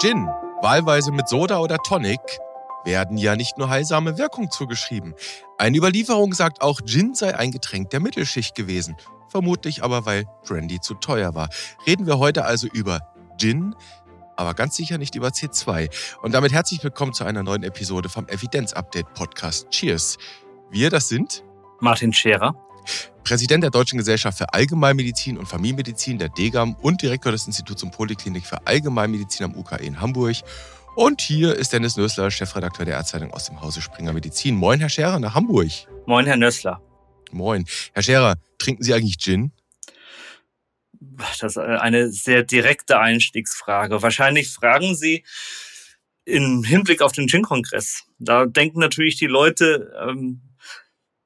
Gin, wahlweise mit Soda oder Tonic, werden ja nicht nur heilsame Wirkung zugeschrieben. Eine Überlieferung sagt auch, Gin sei ein Getränk der Mittelschicht gewesen. Vermutlich aber, weil Brandy zu teuer war. Reden wir heute also über Gin, aber ganz sicher nicht über C2. Und damit herzlich willkommen zu einer neuen Episode vom Evidenz-Update Podcast. Cheers. Wir, das sind Martin Scherer, Präsident der Deutschen Gesellschaft für Allgemeinmedizin und Familienmedizin der DGAM und Direktor des Instituts und Poliklinik für Allgemeinmedizin am UKE in Hamburg. Und hier ist Dennis Nössler, Chefredakteur der Ärzteitung aus dem Hause Springer Medizin. Moin, Herr Scherer, nach Hamburg. Moin, Herr Nössler. Moin. Herr Scherer, trinken Sie eigentlich Gin? Das ist eine sehr direkte Einstiegsfrage. Wahrscheinlich fragen Sie im Hinblick auf den Gin-Kongress. Da denken natürlich die Leute, ähm,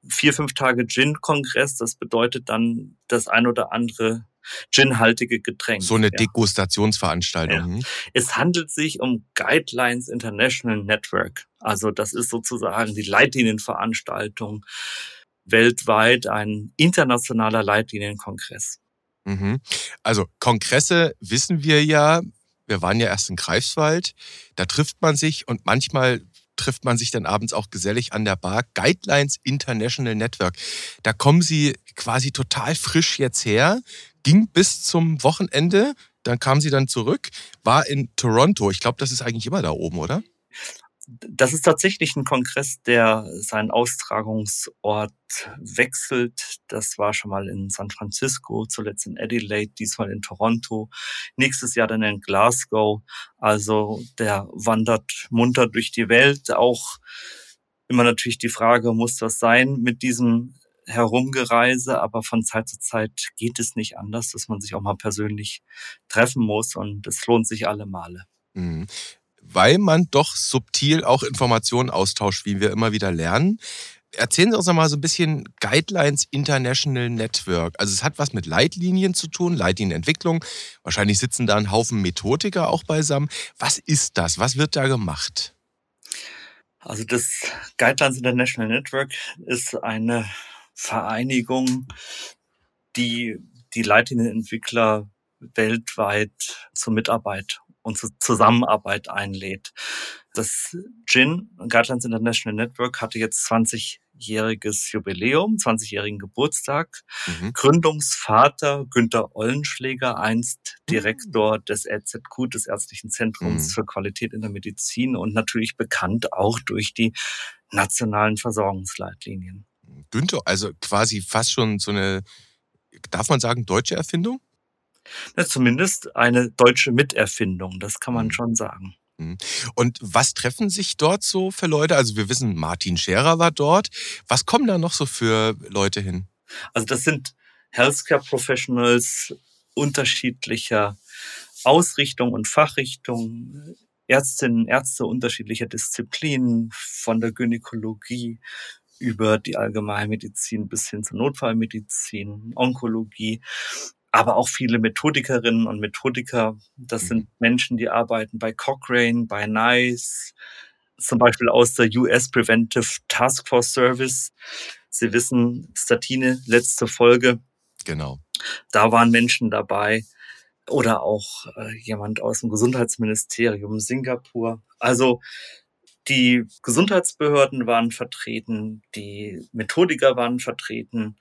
vier, fünf Tage Gin-Kongress, das bedeutet dann das ein oder andere ginhaltige Getränk. So eine ja. Degustationsveranstaltung. Ja. Mhm. Es handelt sich um Guidelines International Network. Also das ist sozusagen die Leitlinienveranstaltung weltweit, ein internationaler Leitlinienkongress. Mhm. Also Kongresse wissen wir ja, wir waren ja erst in Greifswald, da trifft man sich und manchmal trifft man sich dann abends auch gesellig an der Bar. Guidelines International Network. Da kommen sie quasi total frisch jetzt her, ging bis zum Wochenende, dann kam sie dann zurück, war in Toronto. Ich glaube, das ist eigentlich immer da oben, oder? Das ist tatsächlich ein Kongress, der seinen Austragungsort wechselt. Das war schon mal in San Francisco, zuletzt in Adelaide, diesmal in Toronto, nächstes Jahr dann in Glasgow. Also der wandert munter durch die Welt. Auch immer natürlich die Frage, muss das sein mit diesem Herumgereise, aber von Zeit zu Zeit geht es nicht anders, dass man sich auch mal persönlich treffen muss und es lohnt sich alle Male. Mhm weil man doch subtil auch Informationen austauscht, wie wir immer wieder lernen. Erzählen Sie uns noch mal so ein bisschen Guidelines International Network. Also es hat was mit Leitlinien zu tun, Leitlinienentwicklung. Wahrscheinlich sitzen da ein Haufen Methodiker auch beisammen. Was ist das? Was wird da gemacht? Also das Guidelines International Network ist eine Vereinigung, die die Leitlinienentwickler weltweit zur Mitarbeit und zur Zusammenarbeit einlädt. Das GIN, Guidelines International Network, hatte jetzt 20-jähriges Jubiläum, 20-jährigen Geburtstag. Mhm. Gründungsvater Günter Ollenschläger, einst mhm. Direktor des RZQ, des Ärztlichen Zentrums mhm. für Qualität in der Medizin und natürlich bekannt auch durch die nationalen Versorgungsleitlinien. Günther, also quasi fast schon so eine, darf man sagen, deutsche Erfindung? Na, zumindest eine deutsche Miterfindung, das kann man mhm. schon sagen. Mhm. Und was treffen sich dort so für Leute? Also wir wissen, Martin Scherer war dort. Was kommen da noch so für Leute hin? Also das sind Healthcare Professionals unterschiedlicher Ausrichtung und Fachrichtung, Ärztinnen, Ärzte unterschiedlicher Disziplinen, von der Gynäkologie über die Allgemeinmedizin bis hin zur Notfallmedizin, Onkologie aber auch viele Methodikerinnen und Methodiker. Das mhm. sind Menschen, die arbeiten bei Cochrane, bei NICE, zum Beispiel aus der US Preventive Task Force Service. Sie wissen, Statine, letzte Folge. Genau. Da waren Menschen dabei. Oder auch äh, jemand aus dem Gesundheitsministerium Singapur. Also die Gesundheitsbehörden waren vertreten, die Methodiker waren vertreten,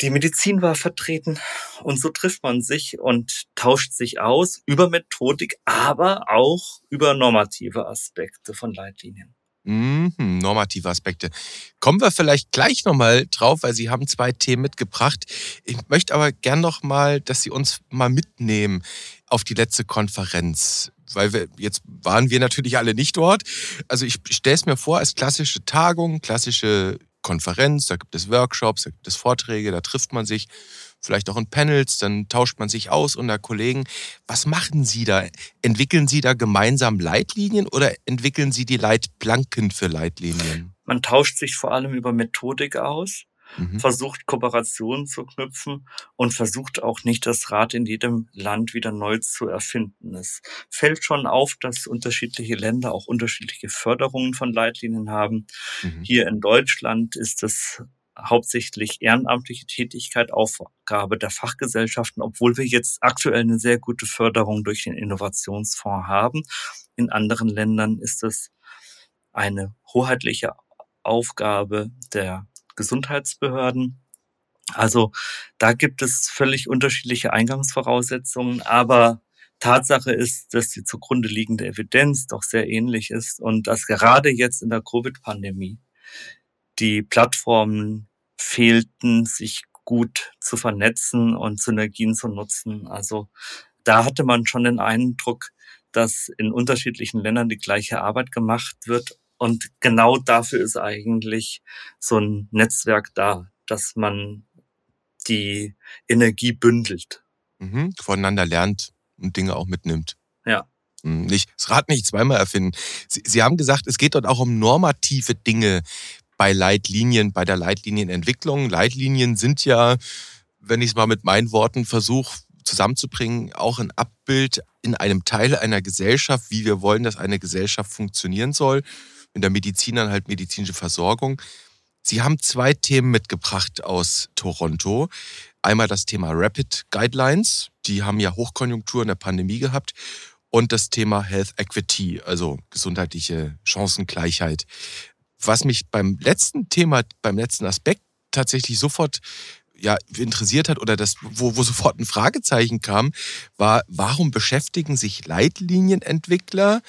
die Medizin war vertreten und so trifft man sich und tauscht sich aus über Methodik, aber auch über normative Aspekte von Leitlinien. Mhm, normative Aspekte. Kommen wir vielleicht gleich nochmal drauf, weil Sie haben zwei Themen mitgebracht. Ich möchte aber gern nochmal, dass Sie uns mal mitnehmen auf die letzte Konferenz. Weil wir, jetzt waren wir natürlich alle nicht dort. Also ich stelle es mir vor als klassische Tagung, klassische Konferenz, da gibt es Workshops, da gibt es Vorträge, da trifft man sich, vielleicht auch in Panels, dann tauscht man sich aus unter Kollegen. Was machen Sie da? Entwickeln Sie da gemeinsam Leitlinien oder entwickeln Sie die Leitplanken für Leitlinien? Man tauscht sich vor allem über Methodik aus mhm. versucht Kooperationen zu knüpfen und versucht auch nicht das Rad in jedem Land wieder neu zu erfinden. Es fällt schon auf, dass unterschiedliche Länder auch unterschiedliche Förderungen von Leitlinien haben. Mhm. Hier in Deutschland ist es hauptsächlich ehrenamtliche Tätigkeit, Aufgabe der Fachgesellschaften, obwohl wir jetzt aktuell eine sehr gute Förderung durch den Innovationsfonds haben. In anderen Ländern ist es eine hoheitliche Aufgabe der Gesundheitsbehörden. Also da gibt es völlig unterschiedliche Eingangsvoraussetzungen, aber Tatsache ist, dass die zugrunde liegende Evidenz doch sehr ähnlich ist und dass gerade jetzt in der Covid-Pandemie die Plattformen fehlten, sich gut zu vernetzen und Synergien zu nutzen. Also da hatte man schon den Eindruck, dass in unterschiedlichen Ländern die gleiche Arbeit gemacht wird. Und genau dafür ist eigentlich so ein Netzwerk da, dass man die Energie bündelt. Mhm, voneinander lernt und Dinge auch mitnimmt. Ja. Hm, nicht, das Rad nicht zweimal erfinden. Sie, Sie haben gesagt, es geht dort auch um normative Dinge bei Leitlinien, bei der Leitlinienentwicklung. Leitlinien sind ja, wenn ich es mal mit meinen Worten versuche zusammenzubringen, auch ein Abbild in einem Teil einer Gesellschaft, wie wir wollen, dass eine Gesellschaft funktionieren soll. In der Medizin dann halt medizinische Versorgung. Sie haben zwei Themen mitgebracht aus Toronto. Einmal das Thema Rapid Guidelines, die haben ja Hochkonjunktur in der Pandemie gehabt, und das Thema Health Equity, also gesundheitliche Chancengleichheit. Was mich beim letzten Thema, beim letzten Aspekt tatsächlich sofort ja, interessiert hat oder das, wo, wo sofort ein Fragezeichen kam, war, warum beschäftigen sich Leitlinienentwickler,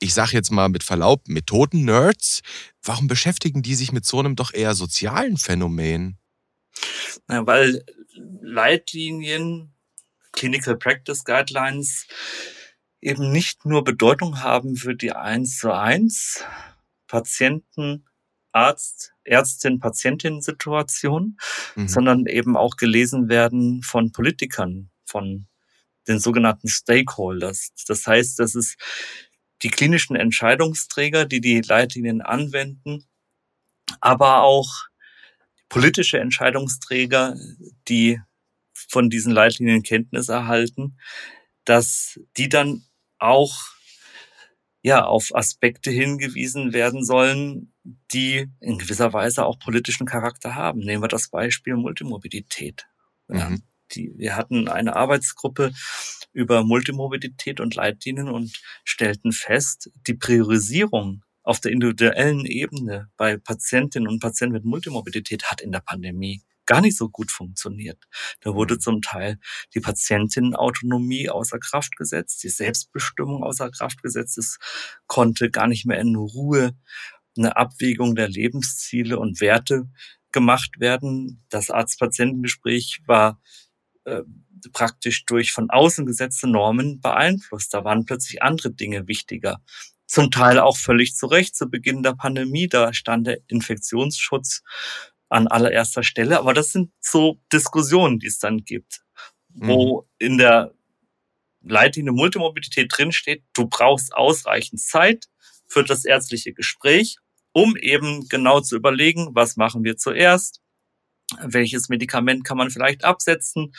ich sage jetzt mal mit Verlaub, Methoden-Nerds, warum beschäftigen die sich mit so einem doch eher sozialen Phänomen? Ja, weil Leitlinien, Clinical Practice Guidelines eben nicht nur Bedeutung haben für die 1 zu 1 Patienten, Arzt, Ärztin, Patientin Situation, mhm. sondern eben auch gelesen werden von Politikern, von den sogenannten Stakeholders. Das heißt, dass es die klinischen Entscheidungsträger, die die Leitlinien anwenden, aber auch politische Entscheidungsträger, die von diesen Leitlinien Kenntnis erhalten, dass die dann auch ja auf Aspekte hingewiesen werden sollen, die in gewisser Weise auch politischen Charakter haben. Nehmen wir das Beispiel Multimobilität. Mhm. Die, wir hatten eine Arbeitsgruppe über Multimobilität und Leitlinien und stellten fest, die Priorisierung auf der individuellen Ebene bei Patientinnen und Patienten mit Multimobilität hat in der Pandemie gar nicht so gut funktioniert. Da wurde mhm. zum Teil die Patientinnenautonomie außer Kraft gesetzt, die Selbstbestimmung außer Kraft gesetzt. Es konnte gar nicht mehr in Ruhe eine Abwägung der Lebensziele und Werte gemacht werden. Das Arzt-Patientengespräch war äh, praktisch durch von außen gesetzte Normen beeinflusst. Da waren plötzlich andere Dinge wichtiger. Zum Teil auch völlig zu Recht zu Beginn der Pandemie. Da stand der Infektionsschutz an allererster Stelle. Aber das sind so Diskussionen, die es dann gibt, wo mhm. in der Leitlinie Multimobilität drinsteht, du brauchst ausreichend Zeit für das ärztliche Gespräch, um eben genau zu überlegen, was machen wir zuerst, welches Medikament kann man vielleicht absetzen,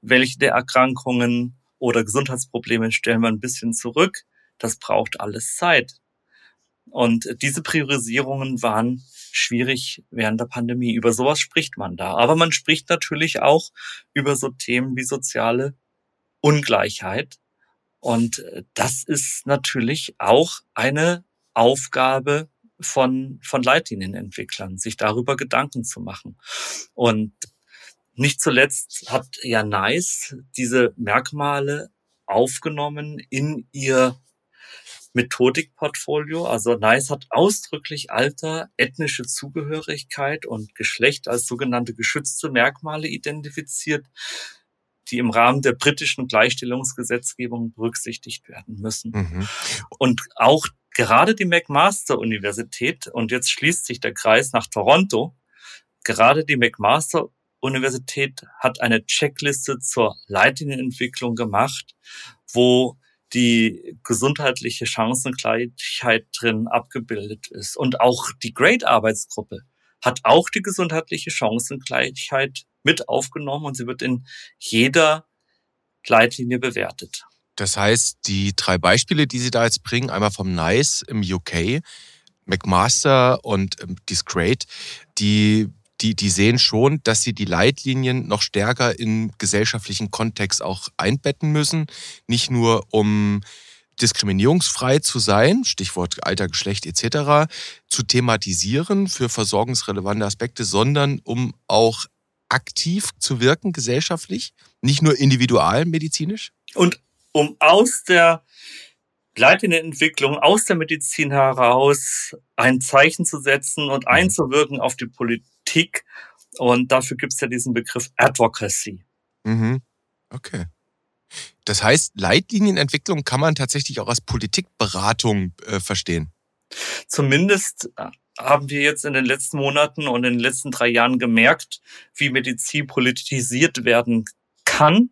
welche der Erkrankungen oder Gesundheitsprobleme stellen wir ein bisschen zurück. Das braucht alles Zeit. Und diese Priorisierungen waren schwierig während der Pandemie. Über sowas spricht man da. Aber man spricht natürlich auch über so Themen wie soziale Ungleichheit. Und das ist natürlich auch eine Aufgabe von, von Leitlinienentwicklern, sich darüber Gedanken zu machen. Und nicht zuletzt hat ja NICE diese Merkmale aufgenommen in ihr Methodikportfolio. Also NICE hat ausdrücklich Alter, ethnische Zugehörigkeit und Geschlecht als sogenannte geschützte Merkmale identifiziert, die im Rahmen der britischen Gleichstellungsgesetzgebung berücksichtigt werden müssen. Mhm. Und auch gerade die McMaster Universität, und jetzt schließt sich der Kreis nach Toronto, gerade die McMaster Universität hat eine Checkliste zur Leitlinienentwicklung gemacht, wo die gesundheitliche Chancengleichheit drin abgebildet ist. Und auch die Great-Arbeitsgruppe hat auch die gesundheitliche Chancengleichheit mit aufgenommen und sie wird in jeder Leitlinie bewertet. Das heißt, die drei Beispiele, die Sie da jetzt bringen, einmal vom NICE im UK, McMaster und ähm, Discrate, die die, die sehen schon, dass sie die Leitlinien noch stärker im gesellschaftlichen Kontext auch einbetten müssen. Nicht nur um diskriminierungsfrei zu sein, Stichwort Alter, Geschlecht etc., zu thematisieren für versorgungsrelevante Aspekte, sondern um auch aktiv zu wirken gesellschaftlich, nicht nur individualmedizinisch? Und um aus der leitenden Entwicklung, aus der Medizin heraus ein Zeichen zu setzen und mhm. einzuwirken auf die Politik. Und dafür gibt es ja diesen Begriff Advocacy. Mhm. Okay. Das heißt, Leitlinienentwicklung kann man tatsächlich auch als Politikberatung äh, verstehen. Zumindest äh, haben wir jetzt in den letzten Monaten und in den letzten drei Jahren gemerkt, wie Medizin politisiert werden kann.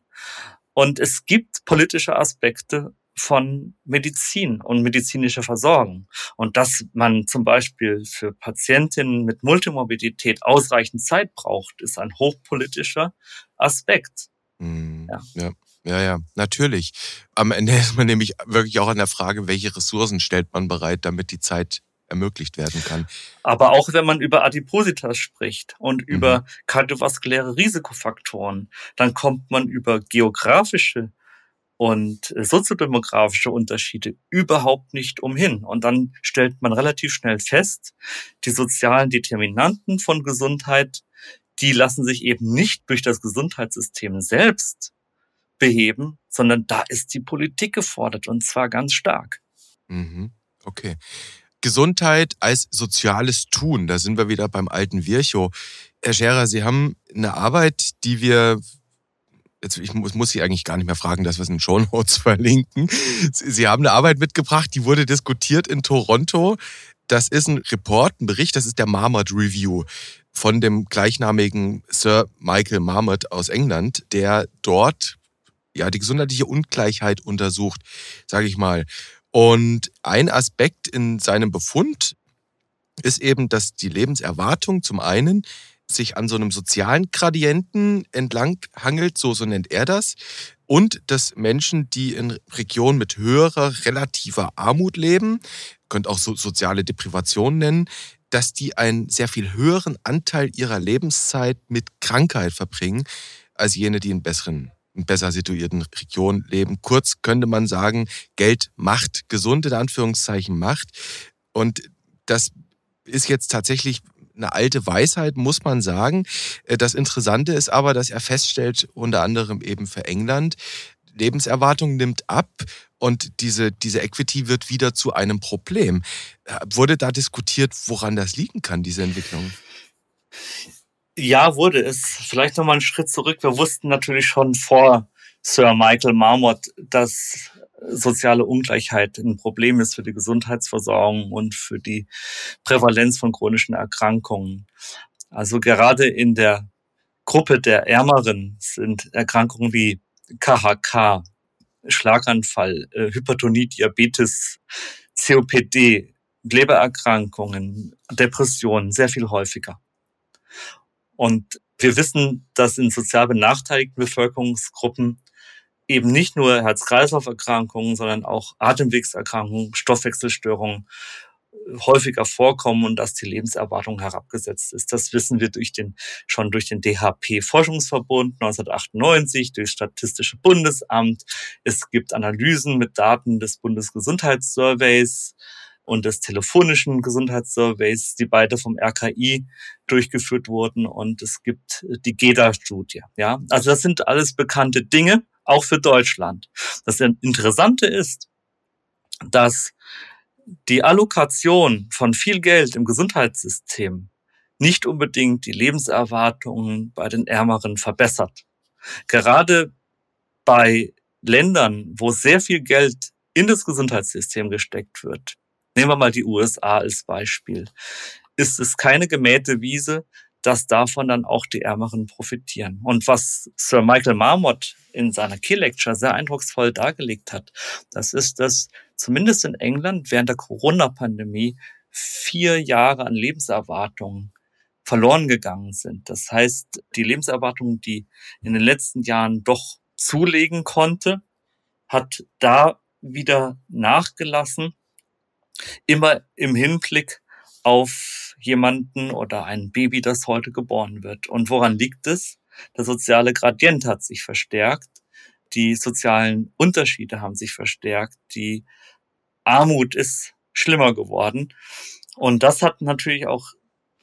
Und es gibt politische Aspekte von Medizin und medizinischer Versorgung. Und dass man zum Beispiel für Patientinnen mit Multimorbidität ausreichend Zeit braucht, ist ein hochpolitischer Aspekt. Mm, ja. ja. Ja, ja, natürlich. Am Ende ist man nämlich wirklich auch an der Frage, welche Ressourcen stellt man bereit, damit die Zeit ermöglicht werden kann. Aber auch wenn man über Adipositas spricht und mhm. über kardiovaskuläre Risikofaktoren, dann kommt man über geografische und soziodemografische Unterschiede überhaupt nicht umhin. Und dann stellt man relativ schnell fest, die sozialen Determinanten von Gesundheit, die lassen sich eben nicht durch das Gesundheitssystem selbst beheben, sondern da ist die Politik gefordert und zwar ganz stark. Mhm. Okay. Gesundheit als soziales Tun, da sind wir wieder beim alten Virchow. Herr Scherer, Sie haben eine Arbeit, die wir jetzt ich muss, muss Sie eigentlich gar nicht mehr fragen, dass wir es in den Show Notes verlinken. Sie haben eine Arbeit mitgebracht, die wurde diskutiert in Toronto. Das ist ein Report, ein Bericht, das ist der Marmot Review von dem gleichnamigen Sir Michael Marmot aus England, der dort ja die gesundheitliche Ungleichheit untersucht, sage ich mal. Und ein Aspekt in seinem Befund ist eben, dass die Lebenserwartung zum einen sich an so einem sozialen Gradienten entlang hangelt, so, so nennt er das. Und dass Menschen, die in Regionen mit höherer relativer Armut leben, könnt auch so soziale Deprivation nennen, dass die einen sehr viel höheren Anteil ihrer Lebenszeit mit Krankheit verbringen, als jene, die in besseren in besser situierten Regionen leben. Kurz könnte man sagen, Geld macht, gesund in Anführungszeichen macht. Und das ist jetzt tatsächlich eine alte Weisheit, muss man sagen. Äh, das Interessante ist aber, dass er feststellt, unter anderem eben für England, Lebenserwartung nimmt ab und diese, diese Equity wird wieder zu einem Problem. Äh, wurde da diskutiert, woran das liegen kann, diese Entwicklung? Ja, wurde es. Vielleicht nochmal einen Schritt zurück. Wir wussten natürlich schon vor Sir Michael Marmot, dass soziale Ungleichheit ein Problem ist für die Gesundheitsversorgung und für die Prävalenz von chronischen Erkrankungen. Also gerade in der Gruppe der Ärmeren sind Erkrankungen wie KHK, Schlaganfall, äh, Hypertonie, Diabetes, COPD, Lebererkrankungen, Depressionen sehr viel häufiger. Und wir wissen, dass in sozial benachteiligten Bevölkerungsgruppen eben nicht nur Herz-Kreislauf-Erkrankungen, sondern auch Atemwegserkrankungen, Stoffwechselstörungen häufiger vorkommen und dass die Lebenserwartung herabgesetzt ist. Das wissen wir durch den, schon durch den DHP-Forschungsverbund 1998, durch Statistische Bundesamt. Es gibt Analysen mit Daten des Bundesgesundheitssurveys und des telefonischen Gesundheitssurveys, die beide vom RKI durchgeführt wurden und es gibt die GEDA-Studie. Ja, also das sind alles bekannte Dinge, auch für Deutschland. Das Interessante ist, dass die Allokation von viel Geld im Gesundheitssystem nicht unbedingt die Lebenserwartungen bei den Ärmeren verbessert. Gerade bei Ländern, wo sehr viel Geld in das Gesundheitssystem gesteckt wird, Nehmen wir mal die USA als Beispiel. Ist es keine gemähte Wiese, dass davon dann auch die Ärmeren profitieren. Und was Sir Michael Marmot in seiner Key Lecture sehr eindrucksvoll dargelegt hat, das ist, dass zumindest in England während der Corona-Pandemie vier Jahre an Lebenserwartung verloren gegangen sind. Das heißt, die Lebenserwartung, die in den letzten Jahren doch zulegen konnte, hat da wieder nachgelassen immer im Hinblick auf jemanden oder ein Baby, das heute geboren wird. Und woran liegt es? Der soziale Gradient hat sich verstärkt, die sozialen Unterschiede haben sich verstärkt, die Armut ist schlimmer geworden. Und das hat natürlich auch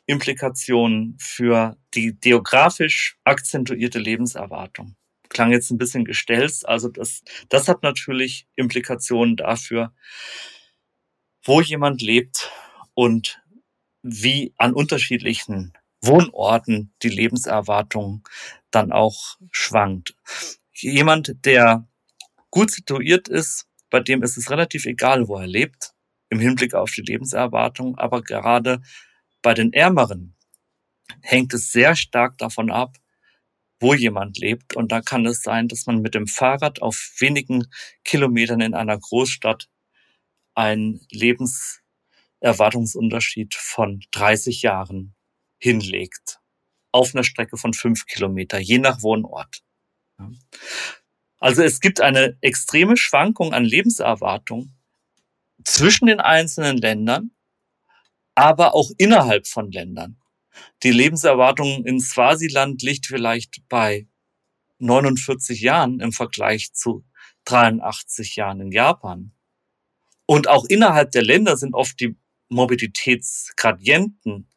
Implikationen für die geografisch akzentuierte Lebenserwartung. Klang jetzt ein bisschen gestelzt, also das, das hat natürlich Implikationen dafür, wo jemand lebt und wie an unterschiedlichen Wohnorten die Lebenserwartung dann auch schwankt. Jemand, der gut situiert ist, bei dem ist es relativ egal, wo er lebt, im Hinblick auf die Lebenserwartung, aber gerade bei den Ärmeren hängt es sehr stark davon ab, wo jemand lebt. Und da kann es sein, dass man mit dem Fahrrad auf wenigen Kilometern in einer Großstadt einen Lebenserwartungsunterschied von 30 Jahren hinlegt. Auf einer Strecke von fünf Kilometer, je nach Wohnort. Also es gibt eine extreme Schwankung an Lebenserwartung zwischen den einzelnen Ländern, aber auch innerhalb von Ländern. Die Lebenserwartung in Swasiland liegt vielleicht bei 49 Jahren im Vergleich zu 83 Jahren in Japan. Und auch innerhalb der Länder sind oft die Morbiditätsgradienten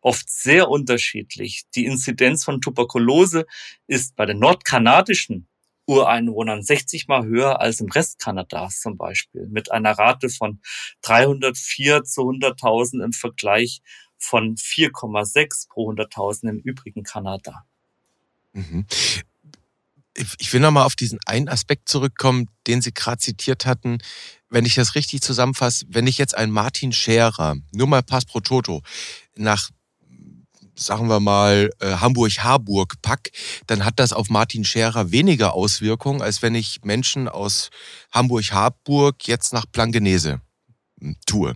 oft sehr unterschiedlich. Die Inzidenz von Tuberkulose ist bei den nordkanadischen Ureinwohnern 60 mal höher als im Rest Kanadas zum Beispiel, mit einer Rate von 304 zu 100.000 im Vergleich von 4,6 pro 100.000 im übrigen Kanada. Mhm. Ich will nochmal auf diesen einen Aspekt zurückkommen, den Sie gerade zitiert hatten. Wenn ich das richtig zusammenfasse, wenn ich jetzt einen Martin Scherer, nur mal Pass pro Toto, nach sagen wir mal, äh, Hamburg-Harburg pack, dann hat das auf Martin Scherer weniger Auswirkungen, als wenn ich Menschen aus Hamburg-Harburg jetzt nach Plangenese hm, tue.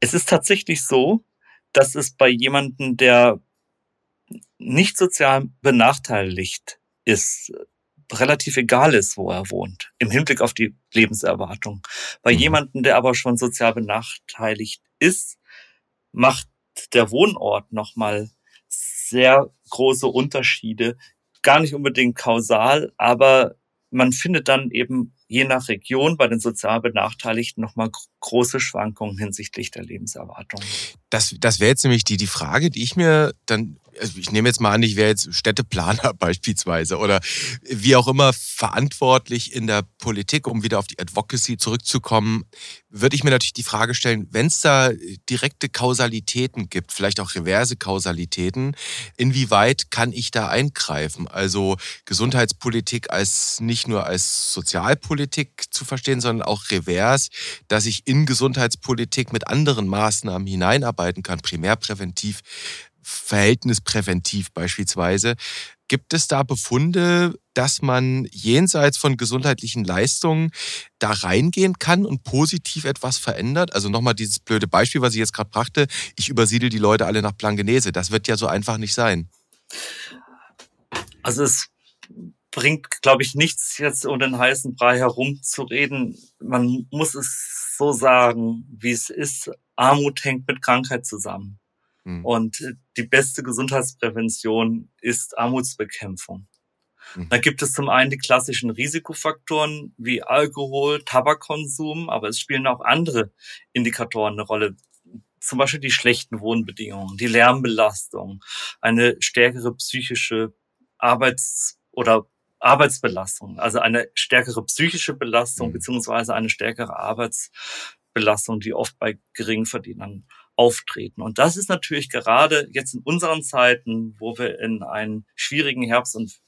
Es ist tatsächlich so, dass es bei jemandem, der nicht sozial benachteiligt ist, relativ egal ist, wo er wohnt, im Hinblick auf die Lebenserwartung. Bei mhm. jemandem, der aber schon sozial benachteiligt ist, macht der Wohnort nochmal sehr große Unterschiede. Gar nicht unbedingt kausal, aber man findet dann eben je nach Region bei den sozial Benachteiligten nochmal große Schwankungen hinsichtlich der Lebenserwartung. Das, das wäre jetzt nämlich die, die Frage, die ich mir dann also ich nehme jetzt mal an, ich wäre jetzt Städteplaner beispielsweise oder wie auch immer verantwortlich in der Politik, um wieder auf die Advocacy zurückzukommen, würde ich mir natürlich die Frage stellen, wenn es da direkte Kausalitäten gibt, vielleicht auch reverse Kausalitäten, inwieweit kann ich da eingreifen? Also Gesundheitspolitik als nicht nur als Sozialpolitik zu verstehen, sondern auch revers, dass ich in Gesundheitspolitik mit anderen Maßnahmen hineinarbeiten kann, primärpräventiv verhältnispräventiv beispielsweise. Gibt es da Befunde, dass man jenseits von gesundheitlichen Leistungen da reingehen kann und positiv etwas verändert? Also nochmal dieses blöde Beispiel, was ich jetzt gerade brachte, ich übersiedel die Leute alle nach Plangenese. Das wird ja so einfach nicht sein. Also es bringt, glaube ich, nichts jetzt um den heißen Brei herumzureden. Man muss es so sagen, wie es ist. Armut hängt mit Krankheit zusammen. Mhm. Und die beste Gesundheitsprävention ist Armutsbekämpfung. Mhm. Da gibt es zum einen die klassischen Risikofaktoren wie Alkohol, Tabakkonsum, aber es spielen auch andere Indikatoren eine Rolle. Zum Beispiel die schlechten Wohnbedingungen, die Lärmbelastung, eine stärkere psychische Arbeits- oder Arbeitsbelastung, also eine stärkere psychische Belastung mhm. beziehungsweise eine stärkere Arbeitsbelastung, die oft bei Geringverdienern auftreten. Und das ist natürlich gerade jetzt in unseren Zeiten, wo wir in einen schwierigen Herbst und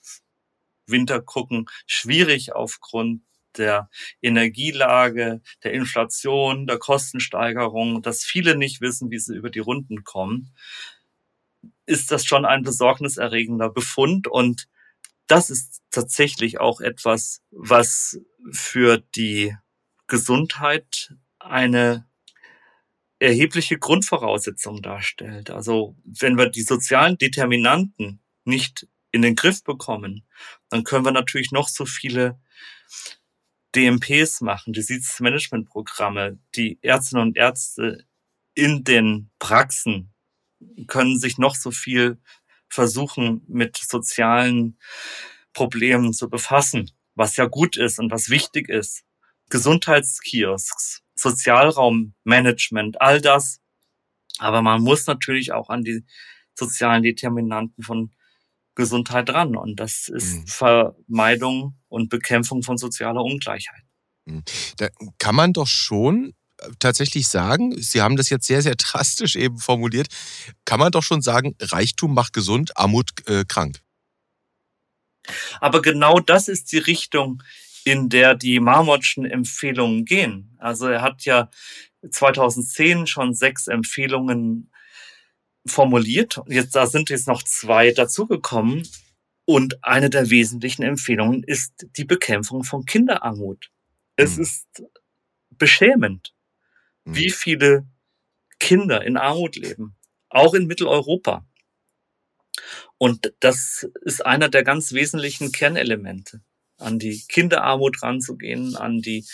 Winter gucken, schwierig aufgrund der Energielage, der Inflation, der Kostensteigerung, dass viele nicht wissen, wie sie über die Runden kommen, ist das schon ein besorgniserregender Befund. Und das ist tatsächlich auch etwas, was für die Gesundheit eine erhebliche Grundvoraussetzung darstellt. Also wenn wir die sozialen Determinanten nicht in den Griff bekommen, dann können wir natürlich noch so viele DMPs machen, Disease Management Programme, die Ärztinnen und Ärzte in den Praxen können sich noch so viel versuchen, mit sozialen Problemen zu befassen, was ja gut ist und was wichtig ist. Gesundheitskiosks, Sozialraummanagement, all das. Aber man muss natürlich auch an die sozialen Determinanten von Gesundheit ran. Und das ist mhm. Vermeidung und Bekämpfung von sozialer Ungleichheit. Mhm. Da kann man doch schon tatsächlich sagen, Sie haben das jetzt sehr, sehr drastisch eben formuliert, kann man doch schon sagen, Reichtum macht gesund, Armut äh, krank. Aber genau das ist die Richtung, in der die Marmotschen Empfehlungen gehen. Also er hat ja 2010 schon sechs Empfehlungen formuliert. Jetzt, da sind jetzt noch zwei dazugekommen. Und eine der wesentlichen Empfehlungen ist die Bekämpfung von Kinderarmut. Es mhm. ist beschämend. Wie viele Kinder in Armut leben. Auch in Mitteleuropa. Und das ist einer der ganz wesentlichen Kernelemente an die Kinderarmut ranzugehen, an die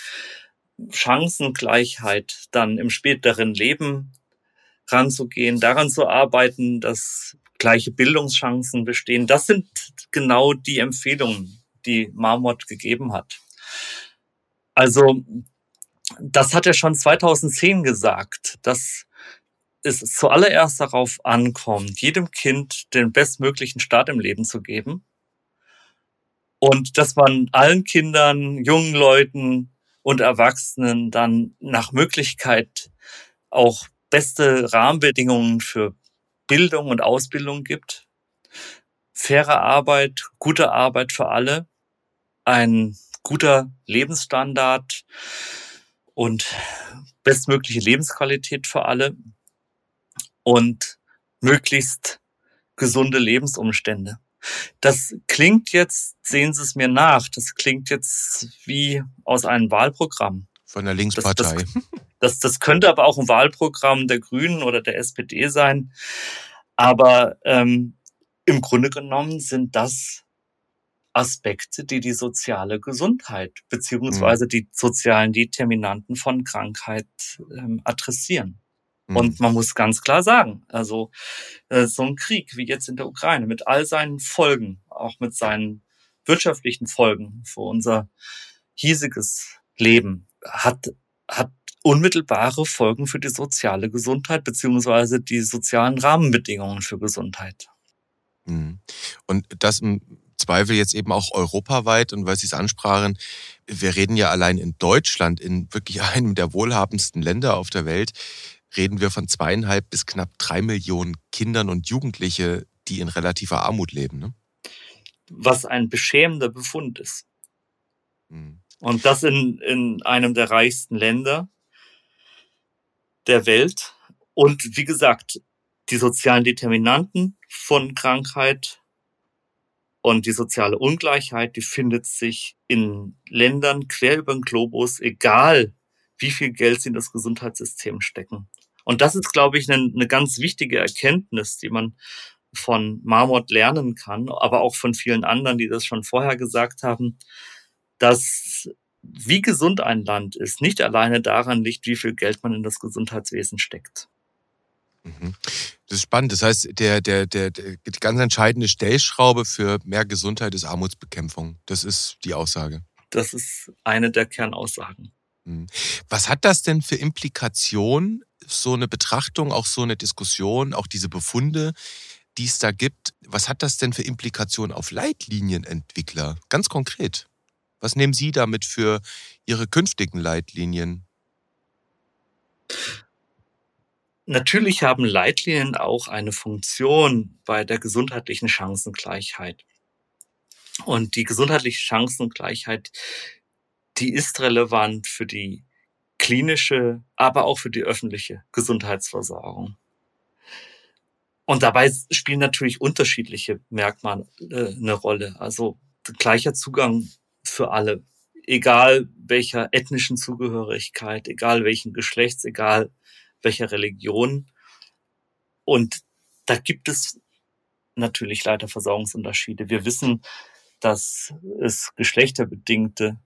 Chancengleichheit dann im späteren Leben ranzugehen, daran zu arbeiten, dass gleiche Bildungschancen bestehen. Das sind genau die Empfehlungen, die Marmot gegeben hat. Also, das hat er schon 2010 gesagt, dass es zuallererst darauf ankommt, jedem Kind den bestmöglichen Start im Leben zu geben und dass man allen Kindern, jungen Leuten und Erwachsenen dann nach Möglichkeit auch beste Rahmenbedingungen für Bildung und Ausbildung gibt. Faire Arbeit, gute Arbeit für alle, ein guter Lebensstandard und bestmögliche Lebensqualität für alle und möglichst gesunde Lebensumstände. Das klingt jetzt, sehen Sie es mir nach, das klingt jetzt wie aus einem Wahlprogramm. Von der Linkspartei. Das, das, das, das könnte aber auch ein Wahlprogramm der Grünen oder der SPD sein. Aber ähm, im Grunde genommen sind das Aspekte, die die soziale Gesundheit beziehungsweise mhm. die sozialen Determinanten von Krankheit ähm, adressieren. Und mhm. man muss ganz klar sagen, also äh, so ein Krieg wie jetzt in der Ukraine mit all seinen Folgen, auch mit seinen wirtschaftlichen Folgen für unser hiesiges Leben, hat, hat unmittelbare Folgen für die soziale Gesundheit beziehungsweise die sozialen Rahmenbedingungen für Gesundheit. Mhm. Und das Zweifel jetzt eben auch europaweit und weil Sie es ansprachen, wir reden ja allein in Deutschland, in wirklich einem der wohlhabendsten Länder auf der Welt, reden wir von zweieinhalb bis knapp drei Millionen Kindern und Jugendliche, die in relativer Armut leben. Ne? Was ein beschämender Befund ist. Mhm. Und das in, in einem der reichsten Länder der Welt. Und wie gesagt, die sozialen Determinanten von Krankheit und die soziale Ungleichheit, die findet sich in Ländern quer über den Globus, egal wie viel Geld sie in das Gesundheitssystem stecken. Und das ist, glaube ich, eine, eine ganz wichtige Erkenntnis, die man von Marmot lernen kann, aber auch von vielen anderen, die das schon vorher gesagt haben, dass wie gesund ein Land ist, nicht alleine daran liegt, wie viel Geld man in das Gesundheitswesen steckt. Mhm. Das ist spannend. Das heißt, der, der, der, der, die ganz entscheidende Stellschraube für mehr Gesundheit ist Armutsbekämpfung. Das ist die Aussage. Das ist eine der Kernaussagen. Mhm. Was hat das denn für Implikationen so eine Betrachtung, auch so eine Diskussion, auch diese Befunde, die es da gibt, was hat das denn für Implikationen auf Leitlinienentwickler? Ganz konkret. Was nehmen Sie damit für Ihre künftigen Leitlinien? Natürlich haben Leitlinien auch eine Funktion bei der gesundheitlichen Chancengleichheit. Und die gesundheitliche Chancengleichheit, die ist relevant für die klinische, aber auch für die öffentliche Gesundheitsversorgung. Und dabei spielen natürlich unterschiedliche Merkmale äh, eine Rolle. Also gleicher Zugang für alle, egal welcher ethnischen Zugehörigkeit, egal welchen Geschlechts, egal welcher Religion. Und da gibt es natürlich leider Versorgungsunterschiede. Wir wissen, dass es geschlechterbedingte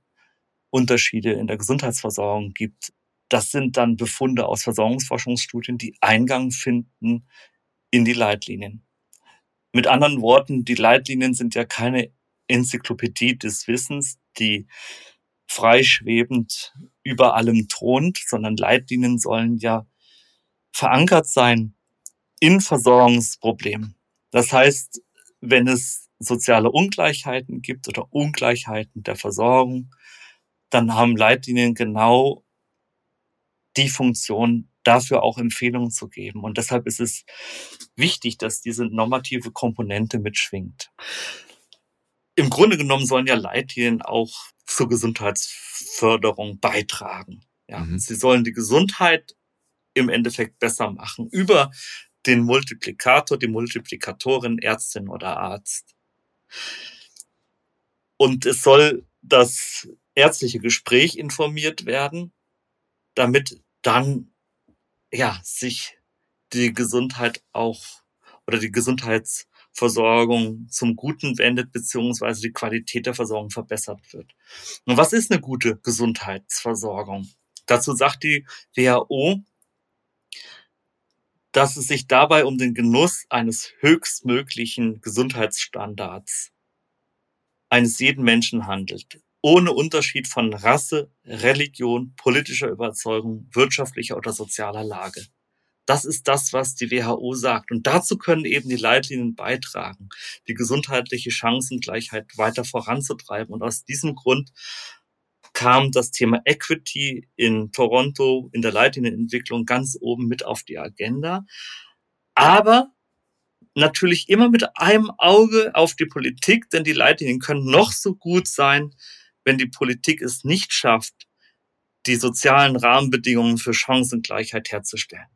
Unterschiede in der Gesundheitsversorgung gibt. das sind dann Befunde aus Versorgungsforschungsstudien, die Eingang finden in die Leitlinien. Mit anderen Worten, die Leitlinien sind ja keine Enzyklopädie des Wissens, die freischwebend über allem thront, sondern Leitlinien sollen ja verankert sein in Versorgungsproblemen. Das heißt, wenn es soziale Ungleichheiten gibt oder Ungleichheiten der Versorgung, dann haben Leitlinien genau die Funktion, dafür auch Empfehlungen zu geben. Und deshalb ist es wichtig, dass diese normative Komponente mitschwingt. Im Grunde genommen sollen ja Leitlinien auch zur Gesundheitsförderung beitragen. Ja, mhm. Sie sollen die Gesundheit im Endeffekt besser machen über den Multiplikator, die Multiplikatorin, Ärztin oder Arzt. Und es soll das ärztliche Gespräch informiert werden, damit dann ja sich die Gesundheit auch oder die Gesundheitsversorgung zum Guten wendet, beziehungsweise die Qualität der Versorgung verbessert wird. Und was ist eine gute Gesundheitsversorgung? Dazu sagt die WHO, dass es sich dabei um den Genuss eines höchstmöglichen Gesundheitsstandards eines jeden Menschen handelt, ohne Unterschied von Rasse, Religion, politischer Überzeugung, wirtschaftlicher oder sozialer Lage. Das ist das, was die WHO sagt. Und dazu können eben die Leitlinien beitragen, die gesundheitliche Chancengleichheit weiter voranzutreiben. Und aus diesem Grund kam das Thema Equity in Toronto in der Leitlinienentwicklung ganz oben mit auf die Agenda. Aber natürlich immer mit einem Auge auf die Politik, denn die Leitlinien können noch so gut sein, wenn die Politik es nicht schafft, die sozialen Rahmenbedingungen für Chancengleichheit herzustellen.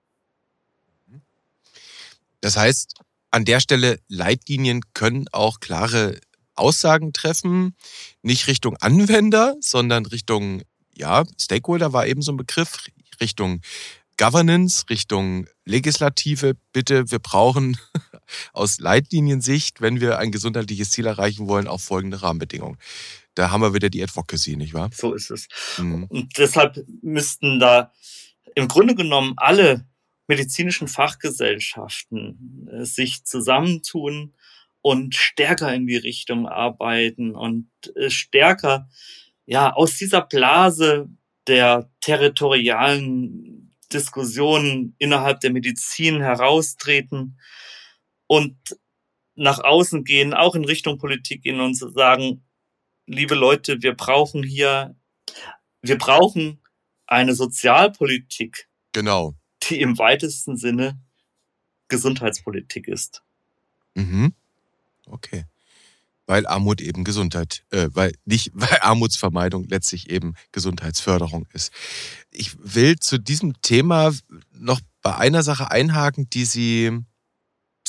Das heißt, an der Stelle Leitlinien können auch klare Aussagen treffen, nicht Richtung Anwender, sondern Richtung, ja, Stakeholder war eben so ein Begriff, Richtung Governance, Richtung Legislative. Bitte, wir brauchen aus Leitliniensicht, wenn wir ein gesundheitliches Ziel erreichen wollen, auch folgende Rahmenbedingungen. Da haben wir wieder die Advocacy, nicht wahr? So ist es. Mhm. Und deshalb müssten da im Grunde genommen alle medizinischen Fachgesellschaften äh, sich zusammentun und stärker in die Richtung arbeiten und äh, stärker ja aus dieser Blase der territorialen Diskussionen innerhalb der Medizin heraustreten und nach außen gehen, auch in Richtung Politik gehen und sagen, liebe Leute, wir brauchen hier, wir brauchen eine Sozialpolitik. Genau. Die im weitesten Sinne Gesundheitspolitik ist. Mhm. Okay. Weil Armut eben Gesundheit, äh, weil nicht, weil Armutsvermeidung letztlich eben Gesundheitsförderung ist. Ich will zu diesem Thema noch bei einer Sache einhaken, die Sie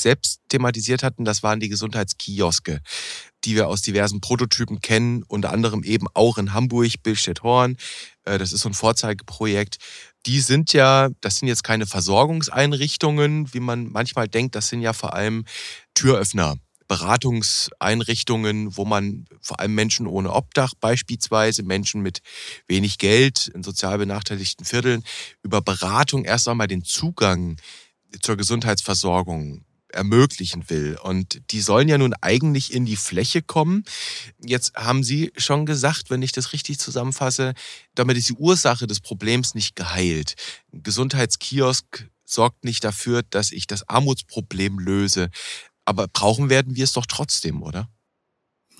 selbst thematisiert hatten, das waren die Gesundheitskioske, die wir aus diversen Prototypen kennen, unter anderem eben auch in Hamburg, Billstedt-Horn. Äh, das ist so ein Vorzeigeprojekt. Die sind ja, das sind jetzt keine Versorgungseinrichtungen, wie man manchmal denkt, das sind ja vor allem Türöffner. Beratungseinrichtungen, wo man vor allem Menschen ohne Obdach beispielsweise, Menschen mit wenig Geld in sozial benachteiligten Vierteln über Beratung erst einmal den Zugang zur Gesundheitsversorgung ermöglichen will. Und die sollen ja nun eigentlich in die Fläche kommen. Jetzt haben Sie schon gesagt, wenn ich das richtig zusammenfasse, damit ist die Ursache des Problems nicht geheilt. Ein Gesundheitskiosk sorgt nicht dafür, dass ich das Armutsproblem löse. Aber brauchen werden wir es doch trotzdem, oder?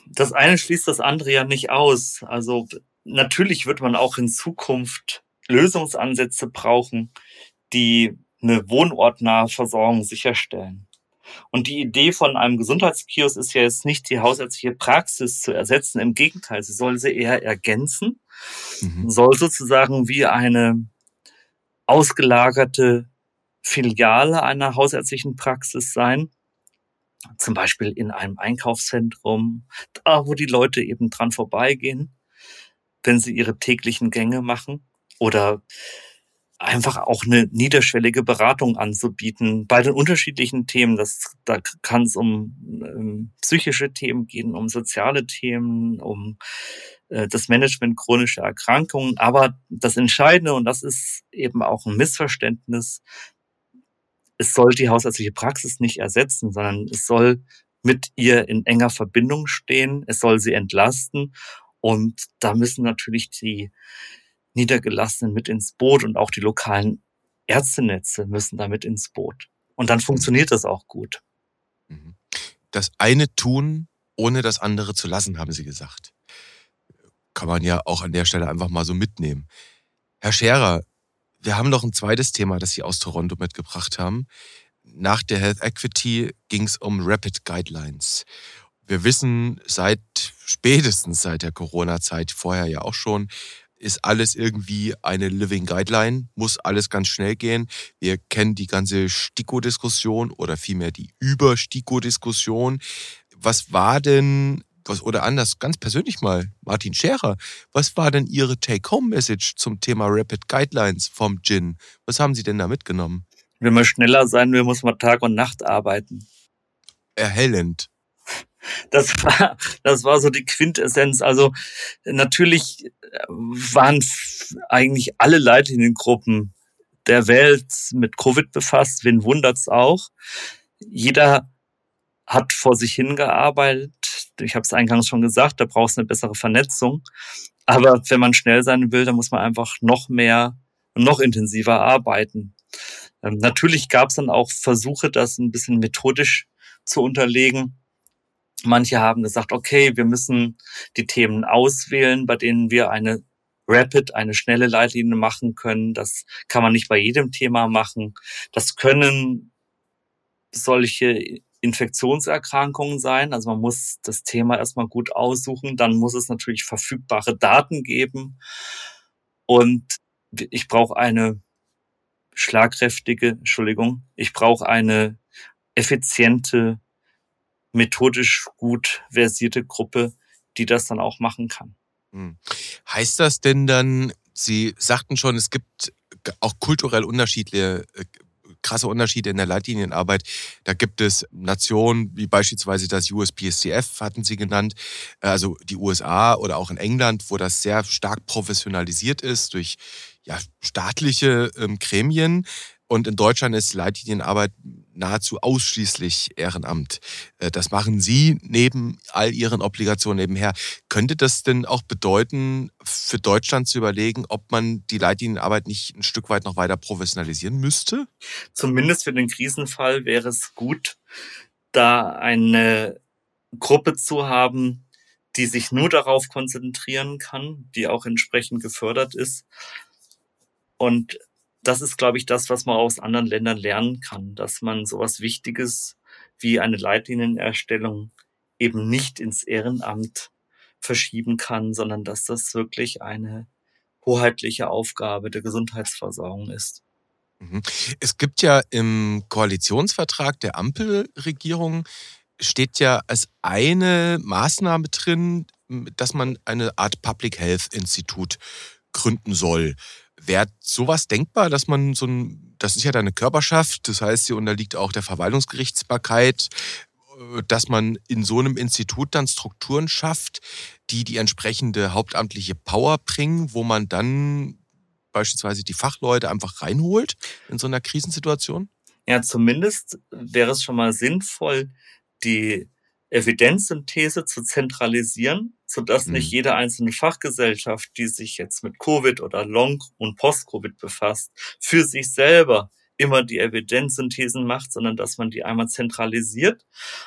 Das eine schließt das andere ja nicht aus. Also natürlich wird man auch in Zukunft Lösungsansätze brauchen, die eine wohnortnahe Versorgung sicherstellen. Und die Idee von einem Gesundheitskiosk ist ja jetzt nicht die hausärztliche Praxis zu ersetzen. Im Gegenteil, sie soll sie eher ergänzen, mhm. soll sozusagen wie eine ausgelagerte Filiale einer hausärztlichen Praxis sein zum Beispiel in einem Einkaufszentrum, da wo die Leute eben dran vorbeigehen, wenn sie ihre täglichen Gänge machen oder einfach auch eine niederschwellige Beratung anzubieten bei den unterschiedlichen Themen. Das, da kann es um ähm, psychische Themen gehen, um soziale Themen, um äh, das Management chronischer Erkrankungen. Aber das Entscheidende, und das ist eben auch ein Missverständnis, es soll die hausärztliche Praxis nicht ersetzen, sondern es soll mit ihr in enger Verbindung stehen. Es soll sie entlasten. Und da müssen natürlich die Niedergelassenen mit ins Boot und auch die lokalen Ärztenetze müssen da mit ins Boot. Und dann funktioniert das auch gut. Mhm. Das eine tun, ohne das andere zu lassen, haben Sie gesagt. Kann man ja auch an der Stelle einfach mal so mitnehmen. Herr Scherer, wir haben noch ein zweites Thema, das Sie aus Toronto mitgebracht haben. Nach der Health Equity ging es um Rapid Guidelines. Wir wissen seit spätestens seit der Corona-Zeit, vorher ja auch schon, ist alles irgendwie eine Living Guideline, muss alles ganz schnell gehen. Wir kennen die ganze STIKO-Diskussion oder vielmehr die Über-STIKO-Diskussion. Was war denn, was, oder anders, ganz persönlich mal, Martin Scherer, was war denn Ihre Take-Home-Message zum Thema Rapid Guidelines vom GIN? Was haben Sie denn da mitgenommen? Wenn man schneller sein will, muss man Tag und Nacht arbeiten. Erhellend. Das war, das war so die Quintessenz. Also natürlich waren eigentlich alle Leitliniengruppen der Welt mit Covid befasst. Wen wundert's auch? Jeder hat vor sich hingearbeitet. Ich habe es eingangs schon gesagt, da brauchst du eine bessere Vernetzung. Aber wenn man schnell sein will, dann muss man einfach noch mehr und noch intensiver arbeiten. Ähm, natürlich gab es dann auch Versuche, das ein bisschen methodisch zu unterlegen. Manche haben gesagt, okay, wir müssen die Themen auswählen, bei denen wir eine Rapid, eine schnelle Leitlinie machen können. Das kann man nicht bei jedem Thema machen. Das können solche Infektionserkrankungen sein. Also man muss das Thema erstmal gut aussuchen. Dann muss es natürlich verfügbare Daten geben. Und ich brauche eine schlagkräftige, Entschuldigung, ich brauche eine effiziente methodisch gut versierte Gruppe, die das dann auch machen kann. Hm. Heißt das denn dann, Sie sagten schon, es gibt auch kulturell unterschiedliche äh, krasse Unterschiede in der Leitlinienarbeit. Da gibt es Nationen wie beispielsweise das USPSCF, hatten Sie genannt, also die USA oder auch in England, wo das sehr stark professionalisiert ist durch ja, staatliche ähm, Gremien. Und in Deutschland ist Leitlinienarbeit nahezu ausschließlich Ehrenamt. Äh, das machen Sie neben all Ihren Obligationen nebenher. Könnte das denn auch bedeuten, für Deutschland zu überlegen, ob man die Leitlinienarbeit nicht ein Stück weit noch weiter professionalisieren müsste? Zumindest für den Krisenfall wäre es gut, da eine Gruppe zu haben, die sich nur darauf konzentrieren kann, die auch entsprechend gefördert ist. Und das ist, glaube ich, das, was man aus anderen Ländern lernen kann, dass man sowas Wichtiges wie eine Leitlinienerstellung eben nicht ins Ehrenamt verschieben kann, sondern dass das wirklich eine hoheitliche Aufgabe der Gesundheitsversorgung ist. Mhm. Es gibt ja im Koalitionsvertrag der Ampelregierung steht ja als eine Maßnahme drin, dass man eine Art Public Health Institut gründen soll. Wäre sowas denkbar, dass man so ein, das ist ja deine Körperschaft, das heißt, sie unterliegt auch der Verwaltungsgerichtsbarkeit, äh, dass man in so einem Institut dann Strukturen schafft, die die entsprechende hauptamtliche Power bringen, wo man dann beispielsweise die Fachleute einfach reinholt in so einer Krisensituation? Ja, zumindest wäre es schon mal sinnvoll, die Evidenzsynthese zu zentralisieren, sodass mhm. nicht jede einzelne Fachgesellschaft, die sich jetzt mit Covid oder Long- und Post-Covid befasst, für sich selber immer die Evidenzsynthesen macht, sondern dass man die einmal zentralisiert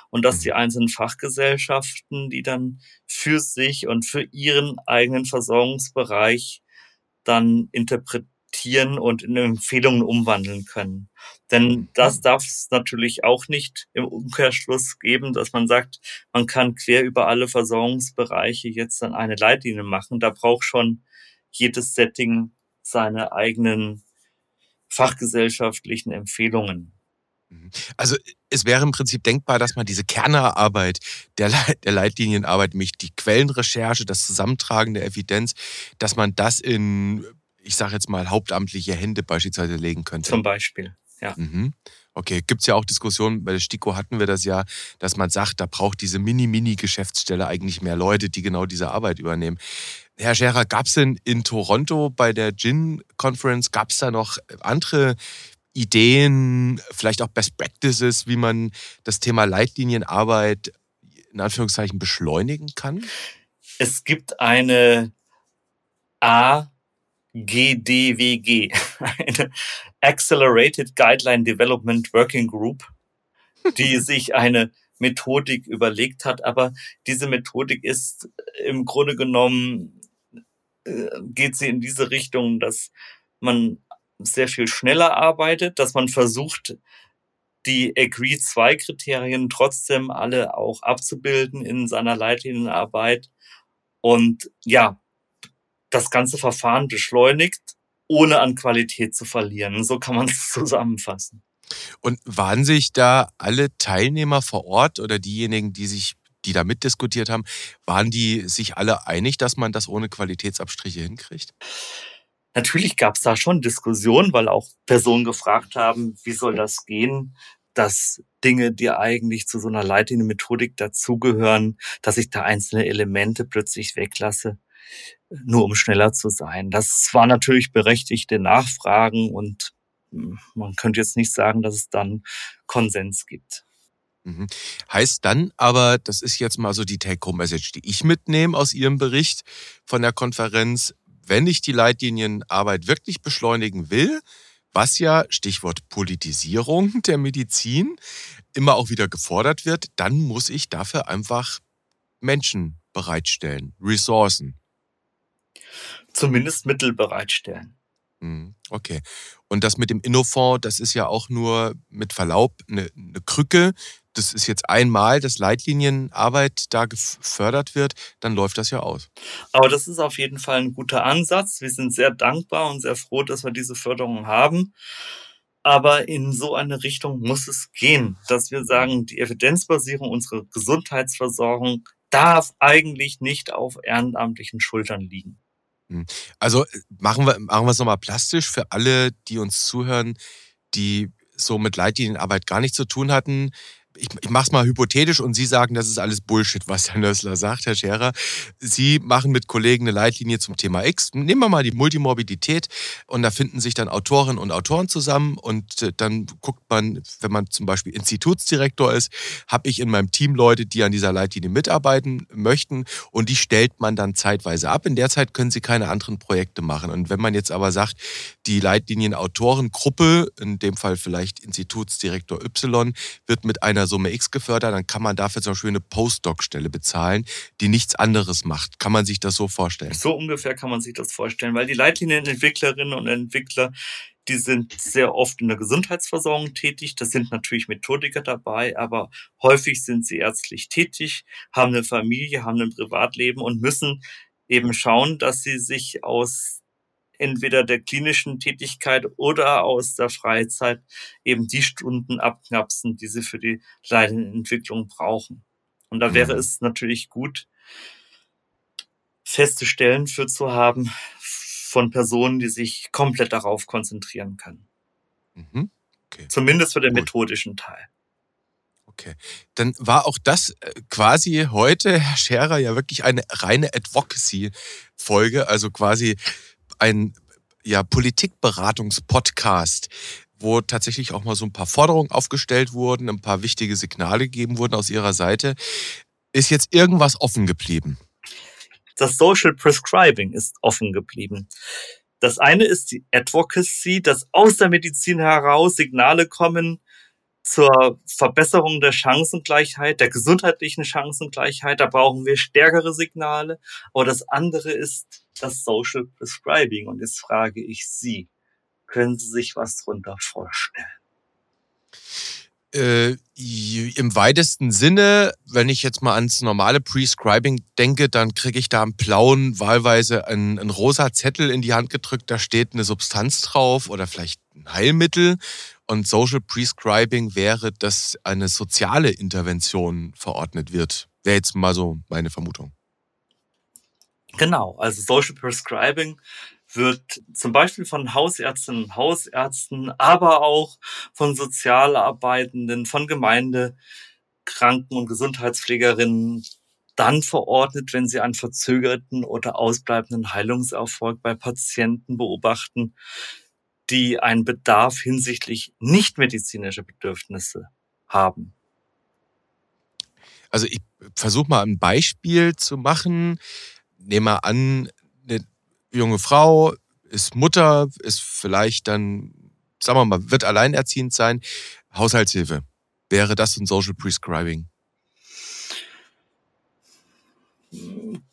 und dass die mhm. einzelnen Fachgesellschaften, die dann für sich und für ihren eigenen Versorgungsbereich dann interpretieren, adaptieren und in Empfehlungen umwandeln können. Denn das darf es natürlich auch nicht im Umkehrschluss geben, dass man sagt, man kann quer über alle Versorgungsbereiche jetzt dann eine Leitlinie machen. Da braucht schon jedes Setting seine eigenen fachgesellschaftlichen Empfehlungen. Mhm. Also es wäre im Prinzip denkbar, dass man diese Kernarbeit der, der Leitlinienarbeit, nämlich die Quellenrecherche, das Zusammentragen der Evidenz, dass man das in ich sage jetzt mal, hauptamtliche Hände beispielsweise legen könnte. Zum Beispiel, ja. Mhm. Okay, gibt es ja auch Diskussionen, bei der STIKO hatten wir das ja, dass man sagt, da braucht diese Mini-Mini-Geschäftsstelle eigentlich mehr Leute, die genau diese Arbeit übernehmen. Herr Scherer, gab es denn in Toronto bei der GIN Conference, gab es da noch andere Ideen, vielleicht auch Best Practices, wie man das Thema Leitlinienarbeit in Anführungszeichen beschleunigen kann? Es gibt eine AGDWG, eine Accelerated Guideline Development Working Group, die sich eine Methodik überlegt hat, aber diese Methodik ist im Grunde genommen äh, geht sie in diese Richtung, dass man sehr viel schneller arbeitet, dass man versucht, die Agree 2 Kriterien trotzdem alle auch abzubilden in seiner Leitlinienarbeit und ja, das ganze Verfahren beschleunigt, ohne an Qualität zu verlieren. So kann man es zusammenfassen. Und waren sich da alle Teilnehmer vor Ort oder diejenigen, die sich die da mitdiskutiert haben, waren die sich alle einig, dass man das ohne Qualitätsabstriche hinkriegt? Natürlich gab es da schon Diskussionen, weil auch Personen gefragt haben, wie soll das gehen, dass Dinge, die eigentlich zu so einer Leitlinienmethodik dazugehören, dass ich da einzelne Elemente plötzlich weglasse, nur um schneller zu sein. Das war natürlich berechtigte Nachfragen und hm, man könnte jetzt nicht sagen, dass es dann Konsens gibt. Mhm. Heißt dann aber, das ist jetzt mal so die Take-Home-Message, die ich mitnehme aus Ihrem Bericht von der Konferenz, wenn ich die Leitlinienarbeit wirklich beschleunigen will, was ja, Stichwort Politisierung der Medizin, immer auch wieder gefordert wird, dann muss ich dafür einfach Menschen bereitstellen, Ressourcen. Zumindest Mittel bereitstellen. Mhm, okay. Und das mit dem Innofonds, das ist ja auch nur mit Verlaub eine, eine Krücke, das ist jetzt einmal, dass Leitlinienarbeit da gefördert wird, dann läuft das ja aus. Aber das ist auf jeden Fall ein guter Ansatz. Wir sind sehr dankbar und sehr froh, dass wir diese Förderung haben. Aber in so eine Richtung muss es gehen, dass wir sagen, die Evidenzbasierung unserer Gesundheitsversorgung darf eigentlich nicht auf ehrenamtlichen Schultern liegen. Hm. Also äh, machen wir, machen wir es nochmal plastisch für alle, die uns zuhören, die so mit Leitlinienarbeit gar nichts zu tun hatten ich, ich mache es mal hypothetisch und Sie sagen, das ist alles Bullshit, was Herr Nössler sagt, Herr Scherer. Sie machen mit Kollegen eine Leitlinie zum Thema X. Nehmen wir mal die Multimorbidität und da finden sich dann Autorinnen und Autoren zusammen und äh, dann guckt man, wenn man zum Beispiel Institutsdirektor ist, habe ich in meinem Team Leute, die an dieser Leitlinie mitarbeiten möchten und die stellt man dann zeitweise ab. In der Zeit können sie keine anderen Projekte machen. Und wenn man jetzt aber sagt, die Leitlinien-Autorengruppe, in dem Fall vielleicht Institutsdirektor Y, wird mit einer Summe X gefördert, dann kann man dafür zum Beispiel eine Postdoc-Stelle bezahlen, die nichts anderes macht. Kann man sich das so vorstellen? So ungefähr kann man sich das vorstellen, weil die Leitlinienentwicklerinnen und Entwickler die sind sehr oft in der Gesundheitsversorgung tätig. Das sind natürlich Methodiker dabei, aber häufig sind sie ärztlich tätig, haben eine Familie, haben ein Privatleben und müssen eben schauen, dass sie sich aus entweder der klinischen Tätigkeit oder aus der Freizeit eben die Stunden abknapsen, die sie für die Leidenentwicklung brauchen. Und da wäre mhm. es natürlich gut, feste Stellen für zu haben von Personen, die sich komplett darauf konzentrieren können. Mhm. Okay. Zumindest für den gut. methodischen Teil. Okay. Dann war auch das äh, quasi heute, Herr Scherer, ja wirklich eine reine Advocacy-Folge, also quasi ein ja, Politikberatungspodcast, wo tatsächlich auch mal so ein paar Forderungen aufgestellt wurden, ein paar wichtige Signale gegeben wurden aus Ihrer Seite. Ist jetzt irgendwas offen geblieben? Das Social Prescribing ist offen geblieben. Das eine ist die Advocacy, dass aus der Medizin heraus Signale kommen, zur Verbesserung der Chancengleichheit, der gesundheitlichen Chancengleichheit. Da brauchen wir stärkere Signale. Aber das andere ist das Social Prescribing. Und jetzt frage ich Sie, können Sie sich was darunter vorstellen? Äh, Im weitesten Sinne, wenn ich jetzt mal ans normale Prescribing denke, dann kriege ich da am blauen wahlweise ein, ein rosa Zettel in die Hand gedrückt, da steht eine Substanz drauf oder vielleicht ein Heilmittel und Social Prescribing wäre, dass eine soziale Intervention verordnet wird. Wäre jetzt mal so meine Vermutung. Genau, also Social Prescribing wird zum Beispiel von Hausärztinnen und Hausärzten, aber auch von Sozialarbeitenden, von Gemeindekranken- und Gesundheitspflegerinnen dann verordnet, wenn sie einen verzögerten oder ausbleibenden Heilungserfolg bei Patienten beobachten, die einen Bedarf hinsichtlich nichtmedizinischer Bedürfnisse haben. Also ich versuche mal ein Beispiel zu machen. Nehmen wir an, eine junge Frau ist Mutter, ist vielleicht dann, sagen wir mal, wird alleinerziehend sein. Haushaltshilfe. Wäre das ein Social Prescribing?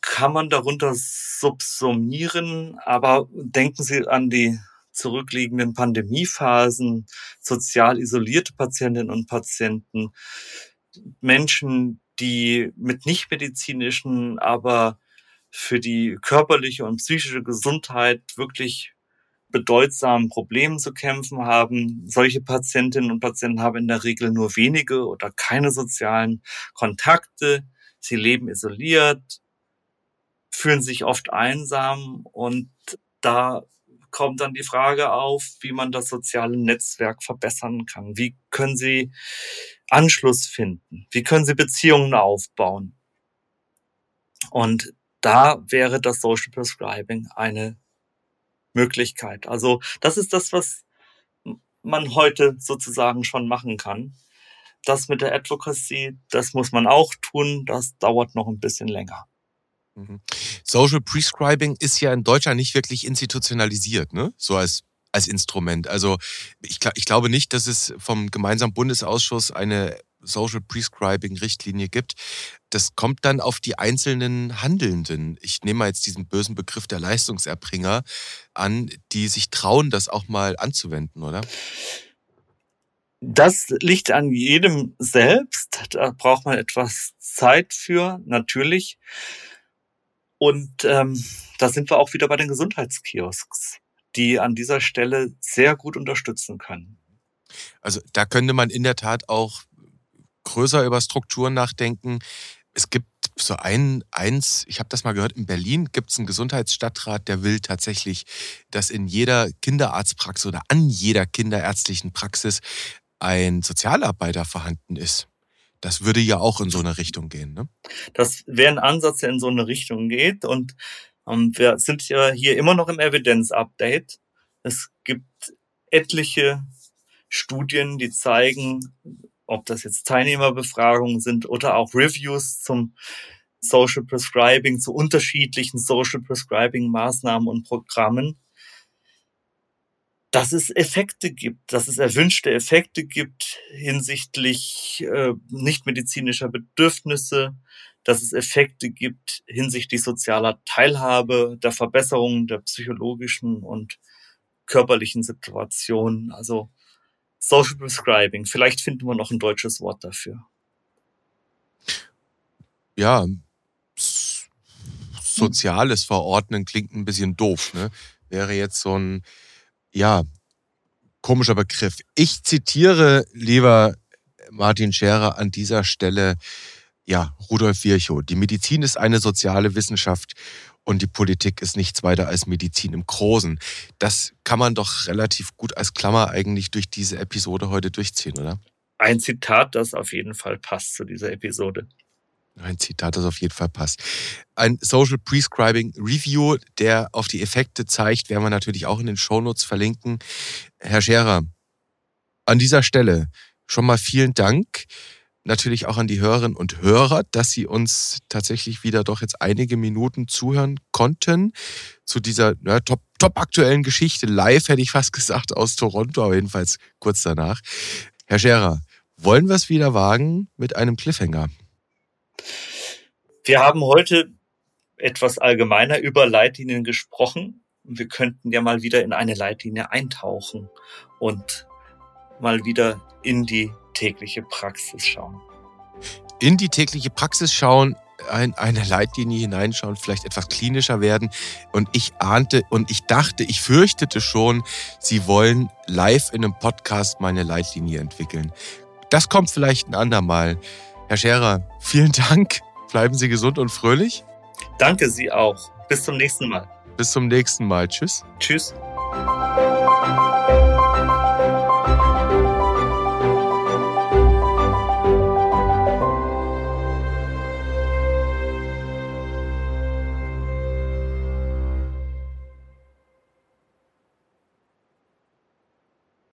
Kann man darunter subsumieren, aber denken Sie an die zurückliegenden Pandemiephasen, sozial isolierte Patientinnen und Patienten, Menschen, die mit nichtmedizinischen, aber für die körperliche und psychische Gesundheit wirklich bedeutsamen Problemen zu kämpfen haben. Solche Patientinnen und Patienten haben in der Regel nur wenige oder keine sozialen Kontakte. Sie leben isoliert, fühlen sich oft einsam und da kommt dann die Frage auf, wie man das soziale Netzwerk verbessern kann. Wie können Sie Anschluss finden? Wie können Sie Beziehungen aufbauen? Und da wäre das Social Prescribing eine Möglichkeit. Also das ist das, was man heute sozusagen schon machen kann. Das mit der Advocacy, das muss man auch tun. Das dauert noch ein bisschen länger. Mhm. Social Prescribing ist ja in Deutschland nicht wirklich institutionalisiert, ne? So als als Instrument. Also ich, ich glaube nicht, dass es vom gemeinsamen Bundesausschuss eine Social Prescribing Richtlinie gibt. Das kommt dann auf die einzelnen Handelnden. Ich nehme mal jetzt diesen bösen Begriff der Leistungserbringer an, die sich trauen, das auch mal anzuwenden, oder? Das liegt an jedem selbst. Da braucht man etwas Zeit für, natürlich. Und ähm, da sind wir auch wieder bei den Gesundheitskiosks, die an dieser Stelle sehr gut unterstützen können. Also da könnte man in der Tat auch größer über Strukturen nachdenken. Es gibt so ein, eins, ich habe das mal gehört, in Berlin gibt es einen Gesundheitsstadtrat, der will tatsächlich, dass in jeder Kinderarztpraxis oder an jeder kinderärztlichen Praxis ein Sozialarbeiter vorhanden ist. Das würde ja auch in so eine Richtung gehen. Ne? Das wäre ein Ansatz, der in so eine Richtung geht. Und ähm, wir sind ja hier immer noch im Evidence-Update. Es gibt etliche Studien, die zeigen, ob das jetzt Teilnehmerbefragungen sind oder auch Reviews zum Social Prescribing, zu unterschiedlichen Social Prescribing Maßnahmen und Programmen, dass es Effekte gibt, dass es erwünschte Effekte gibt hinsichtlich äh, nichtmedizinischer Bedürfnisse, dass es Effekte gibt hinsichtlich sozialer Teilhabe, der Verbesserung der psychologischen und körperlichen Situation. Also Social Prescribing. Vielleicht finden wir noch ein deutsches Wort dafür. Ja, soziales Verordnen klingt ein bisschen doof. Ne? Wäre jetzt so ein ja, komischer Begriff. Ich zitiere lieber Martin Scherer an dieser Stelle, ja, Rudolf Virchow. Die Medizin ist eine soziale Wissenschaft und die Politik ist nichts weiter als Medizin im Großen. Das kann man doch relativ gut als Klammer eigentlich durch diese Episode heute durchziehen, oder? Ein Zitat, das auf jeden Fall passt zu dieser Episode. Ein Zitat, das auf jeden Fall passt. Ein Social Prescribing Review, der auf die Effekte zeigt, werden wir natürlich auch in den Shownotes verlinken. Herr Scherer, an dieser Stelle schon mal vielen Dank. Natürlich auch an die Hörerinnen und Hörer, dass Sie uns tatsächlich wieder doch jetzt einige Minuten zuhören konnten zu dieser ja, top, top aktuellen Geschichte. Live hätte ich fast gesagt aus Toronto, aber jedenfalls kurz danach. Herr Scherer, wollen wir es wieder wagen mit einem Cliffhanger? Wir haben heute etwas allgemeiner über Leitlinien gesprochen. Wir könnten ja mal wieder in eine Leitlinie eintauchen und mal wieder in die tägliche Praxis schauen. In die tägliche Praxis schauen, in eine Leitlinie hineinschauen, vielleicht etwas klinischer werden. Und ich ahnte und ich dachte, ich fürchtete schon, Sie wollen live in einem Podcast meine Leitlinie entwickeln. Das kommt vielleicht ein andermal. Herr Scherer, vielen Dank. Bleiben Sie gesund und fröhlich. Danke Sie auch. Bis zum nächsten Mal. Bis zum nächsten Mal. Tschüss. Tschüss.